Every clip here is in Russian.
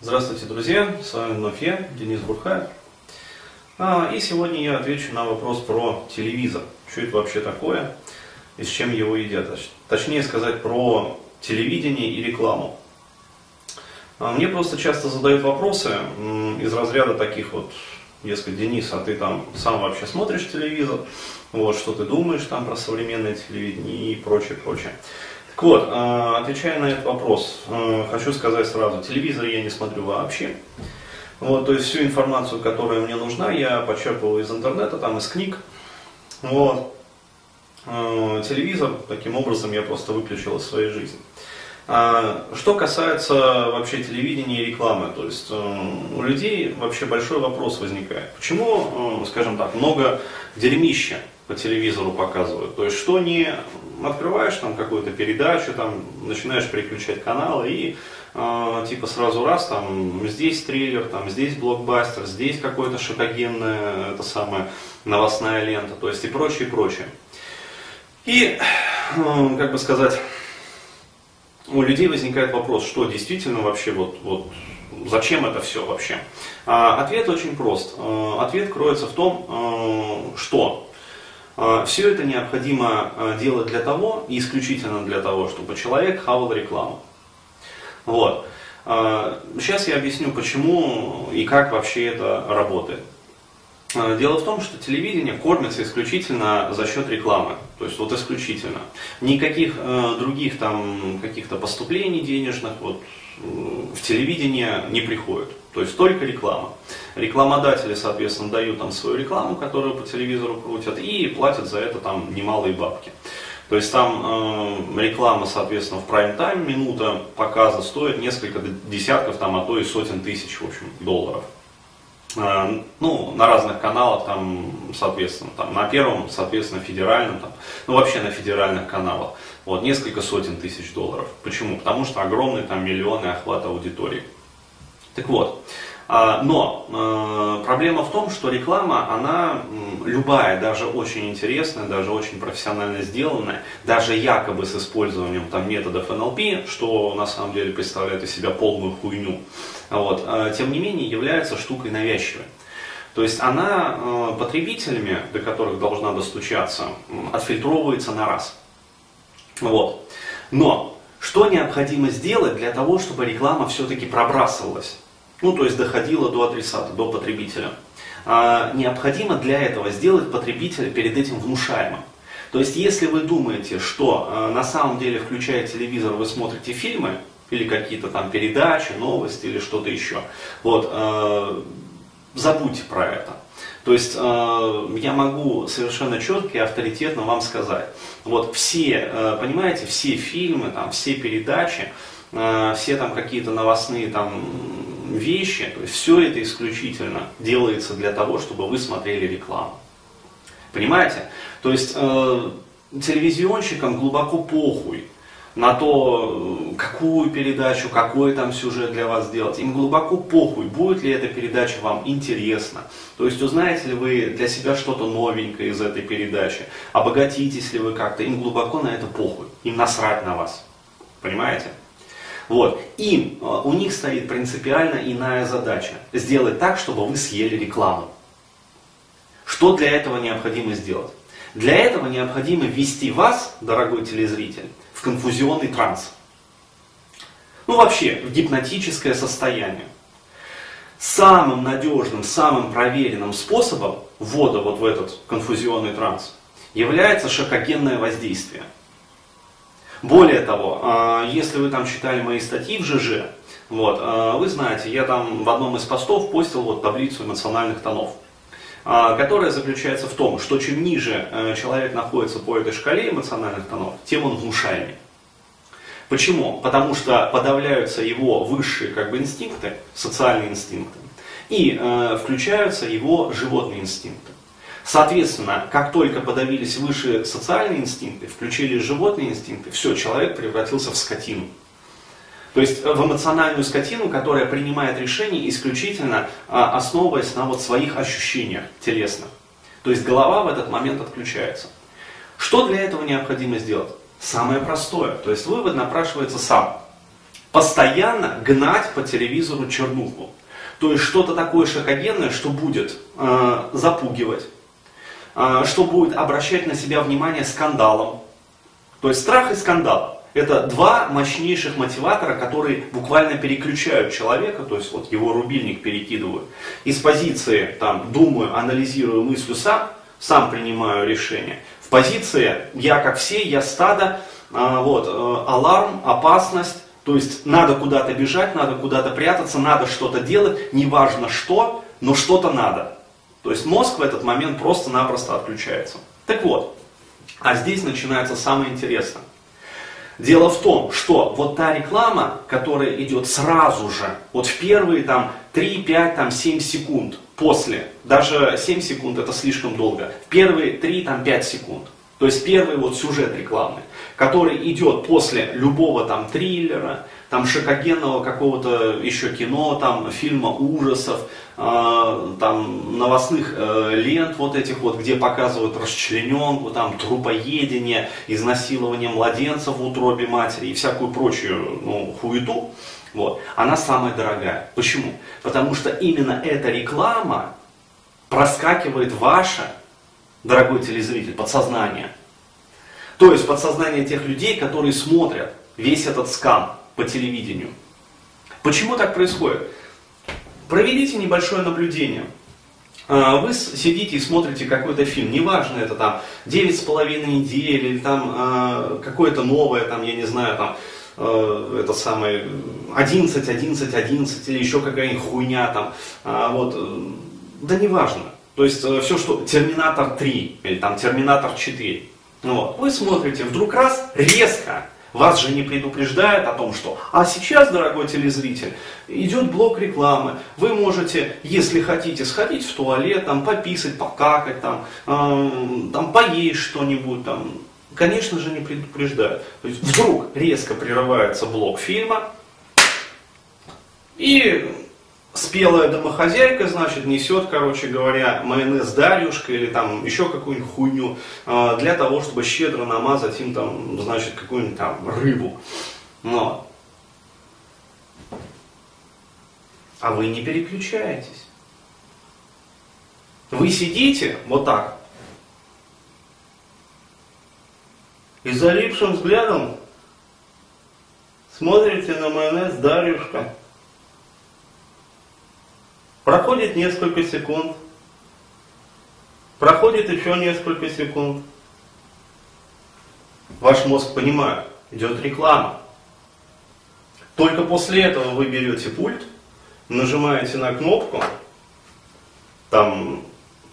Здравствуйте, друзья! С вами вновь я, Денис Бурхаев. А, и сегодня я отвечу на вопрос про телевизор. Что это вообще такое и с чем его едят? Точнее сказать про телевидение и рекламу. А, мне просто часто задают вопросы из разряда таких вот, дескать, Денис, а ты там сам вообще смотришь телевизор? Вот, что ты думаешь там про современное телевидение и прочее, прочее. Так вот, э, отвечая на этот вопрос, э, хочу сказать сразу, телевизор я не смотрю вообще. Вот, то есть всю информацию, которая мне нужна, я почерпываю из интернета, там из книг. Вот. Э, телевизор, таким образом, я просто выключил из своей жизни. А, что касается вообще телевидения и рекламы, то есть у людей вообще большой вопрос возникает. Почему, скажем так, много дерьмища по телевизору показывают? То есть что не открываешь там какую-то передачу, там начинаешь переключать каналы и э, типа сразу раз там здесь триллер, там здесь блокбастер, здесь какое-то шокогенная это самая новостная лента, то есть и прочее, и прочее. И, э, как бы сказать, у людей возникает вопрос, что действительно вообще вот, вот зачем это все вообще? А, ответ очень прост. А, ответ кроется в том, а, что Все это необходимо а, делать для того, исключительно для того, чтобы человек хавал рекламу. Вот. Сейчас а, я объясню, почему и как вообще это работает. Дело в том, что телевидение кормится исключительно за счет рекламы. То есть вот исключительно. Никаких э, других там каких-то поступлений денежных вот, в телевидение не приходит. То есть только реклама. Рекламодатели, соответственно, дают там свою рекламу, которую по телевизору крутят, и платят за это там немалые бабки. То есть там э, реклама, соответственно, в прайм-тайм, минута показа стоит несколько десятков, там, а то и сотен тысяч, в общем, долларов. Э, ну, на разных каналах, там, соответственно, там, на первом, соответственно, федеральном, там, ну, вообще на федеральных каналах, вот, несколько сотен тысяч долларов. Почему? Потому что огромные там миллионы охват аудитории. Так вот, но э, проблема в том, что реклама, она любая, даже очень интересная, даже очень профессионально сделанная, даже якобы с использованием там, методов НЛП, что на самом деле представляет из себя полную хуйню, вот, э, тем не менее является штукой навязчивой. То есть она э, потребителями, до которых должна достучаться, отфильтровывается на раз. Вот. Но что необходимо сделать для того, чтобы реклама все-таки пробрасывалась? Ну то есть доходило до адресата, до потребителя. А, необходимо для этого сделать потребителя перед этим внушаемым. То есть если вы думаете, что а, на самом деле включая телевизор вы смотрите фильмы, или какие-то там передачи, новости или что-то еще, вот, а, забудьте про это. То есть э, я могу совершенно четко и авторитетно вам сказать, вот все, э, понимаете, все фильмы, там, все передачи, э, все там какие-то новостные там вещи, то есть все это исключительно делается для того, чтобы вы смотрели рекламу. Понимаете? То есть э, телевизионщикам глубоко похуй на то, какую передачу, какой там сюжет для вас сделать. Им глубоко похуй, будет ли эта передача вам интересна. То есть узнаете ли вы для себя что-то новенькое из этой передачи, обогатитесь ли вы как-то. Им глубоко на это похуй, им насрать на вас. Понимаете? Вот. Им, э, у них стоит принципиально иная задача. Сделать так, чтобы вы съели рекламу. Что для этого необходимо сделать? Для этого необходимо ввести вас, дорогой телезритель, в конфузионный транс. Ну вообще, в гипнотическое состояние. Самым надежным, самым проверенным способом ввода вот в этот конфузионный транс является шокогенное воздействие – более того, а, если вы там читали мои статьи в ЖЖ, вот, а, вы знаете, я там в одном из постов постил вот таблицу эмоциональных тонов, а, которая заключается в том, что чем ниже э, человек находится по этой шкале эмоциональных тонов, тем он внушаемый. Почему? Потому что подавляются его высшие как бы, инстинкты, социальные инстинкты, и э, включаются его животные инстинкты. Соответственно, как только подавились выше социальные инстинкты, включили животные инстинкты, все, человек превратился в скотину. То есть в эмоциональную скотину, которая принимает решения исключительно а, основываясь на вот своих ощущениях телесных. То есть голова в этот момент отключается. Что для этого необходимо сделать? Самое простое. То есть вывод напрашивается сам. постоянно гнать по телевизору чернуху. То есть что-то такое шокогенное, что будет э, запугивать, что будет обращать на себя внимание скандалом. То есть страх и скандал. Это два мощнейших мотиватора, которые буквально переключают человека, то есть вот его рубильник перекидывают из позиции там думаю, анализирую, мыслю сам, сам принимаю решение, в позиции я как все, я стадо, э, вот, э, аларм, опасность, то есть надо куда-то бежать, надо куда-то прятаться, надо что-то делать, неважно что, но что-то надо. То есть мозг в этот момент просто-напросто отключается. Так вот, а здесь начинается самое интересное. Дело в том, что вот та реклама, которая идет сразу же, вот в первые там 3, 5, там 7 секунд после, даже 7 секунд это слишком долго, в первые 3, там 5 секунд, то есть первый вот сюжет рекламы, который идет после любого там триллера, там шокогенного какого-то еще кино, там фильма ужасов, э, там новостных э, лент вот этих вот, где показывают расчлененку, там трупоедение, изнасилование младенцев в утробе матери и всякую прочую ну, хуету, вот, она самая дорогая. Почему? Потому что именно эта реклама проскакивает ваша дорогой телезритель, подсознание. То есть подсознание тех людей, которые смотрят весь этот скам по телевидению. Почему так происходит? Проведите небольшое наблюдение. А, вы сидите и смотрите какой-то фильм, неважно это там девять с половиной недель или там а, какое-то новое, там, я не знаю, там, а, это самое 11, 11, 11 или еще какая-нибудь хуйня там, вот, да неважно. То есть э, все, что Терминатор 3 или там Терминатор 4. Вот. Вы смотрите, вдруг раз, резко, вас же не предупреждают о том, что а сейчас, дорогой телезритель, идет блок рекламы. Вы можете, если хотите, сходить в туалет, там, пописать, покакать, там, э, там поесть что-нибудь, там. Конечно же, не предупреждают. То есть вдруг резко прерывается блок фильма, и спелая домохозяйка, значит, несет, короче говоря, майонез Дарюшка или там еще какую-нибудь хуйню э, для того, чтобы щедро намазать им там, значит, какую-нибудь там рыбу. Но. А вы не переключаетесь. Вы сидите вот так. И залипшим взглядом смотрите на майонез Дарюшка. Проходит несколько секунд. Проходит еще несколько секунд. Ваш мозг понимает, идет реклама. Только после этого вы берете пульт, нажимаете на кнопку, там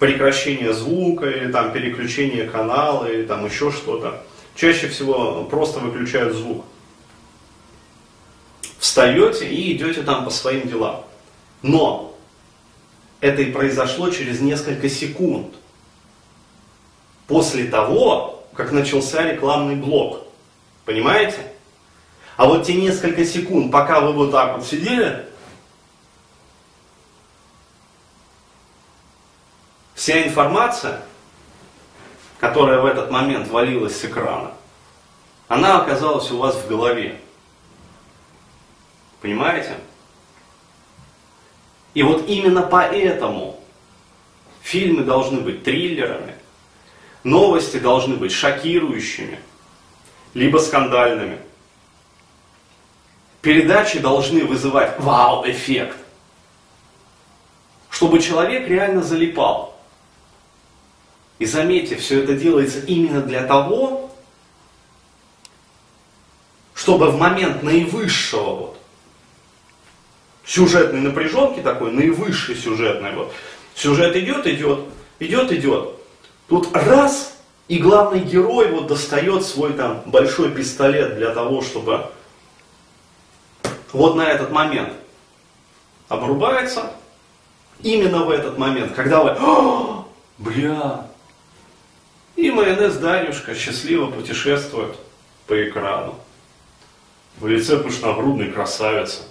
прекращение звука или там переключение канала или там еще что-то. Чаще всего просто выключают звук. Встаете и идете там по своим делам. Но это и произошло через несколько секунд. После того, как начался рекламный блок. Понимаете? А вот те несколько секунд, пока вы вот так вот сидели, вся информация, которая в этот момент валилась с экрана, она оказалась у вас в голове. Понимаете? И вот именно поэтому фильмы должны быть триллерами, новости должны быть шокирующими, либо скандальными. Передачи должны вызывать вау-эффект, чтобы человек реально залипал. И заметьте, все это делается именно для того, чтобы в момент наивысшего вот, сюжетной напряженки такой, наивысшей сюжетной. Вот. Сюжет идет, идет, идет, идет. Тут раз, и главный герой вот достает свой там большой пистолет для того, чтобы вот на этот момент обрубается. Именно в этот момент, когда вы, О, бля, и майонез Дарюшка счастливо путешествует по экрану. В лице пышногрудной красавицы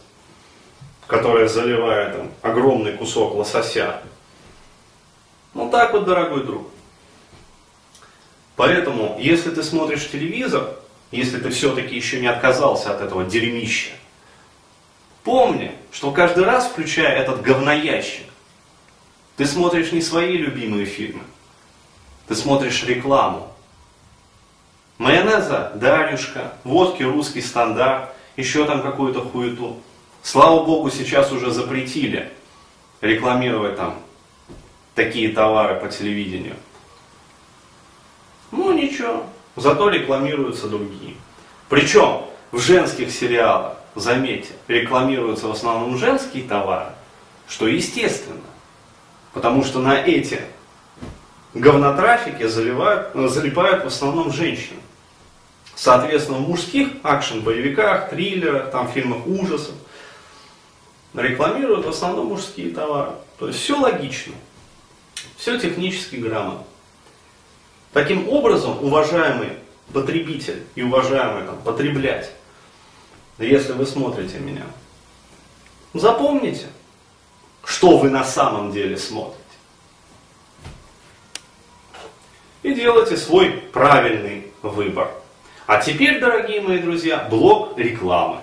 которая заливает там, огромный кусок лосося. Ну так вот, дорогой друг. Поэтому, если ты смотришь телевизор, если ты все-таки еще не отказался от этого дерьмища, помни, что каждый раз, включая этот говноящик, ты смотришь не свои любимые фильмы, ты смотришь рекламу. Майонеза, Дарюшка, водки русский стандарт, еще там какую-то хуету. Слава богу, сейчас уже запретили рекламировать там такие товары по телевидению. Ну ничего, зато рекламируются другие. Причем в женских сериалах, заметьте, рекламируются в основном женские товары, что естественно. Потому что на эти говнотрафики заливают, залипают в основном женщины. Соответственно, в мужских акшен-боевиках, триллерах, там, фильмах ужасов рекламируют в основном мужские товары. То есть все логично, все технически грамотно. Таким образом, уважаемый потребитель и уважаемый там, потреблять, если вы смотрите меня, запомните, что вы на самом деле смотрите. И делайте свой правильный выбор. А теперь, дорогие мои друзья, блок рекламы.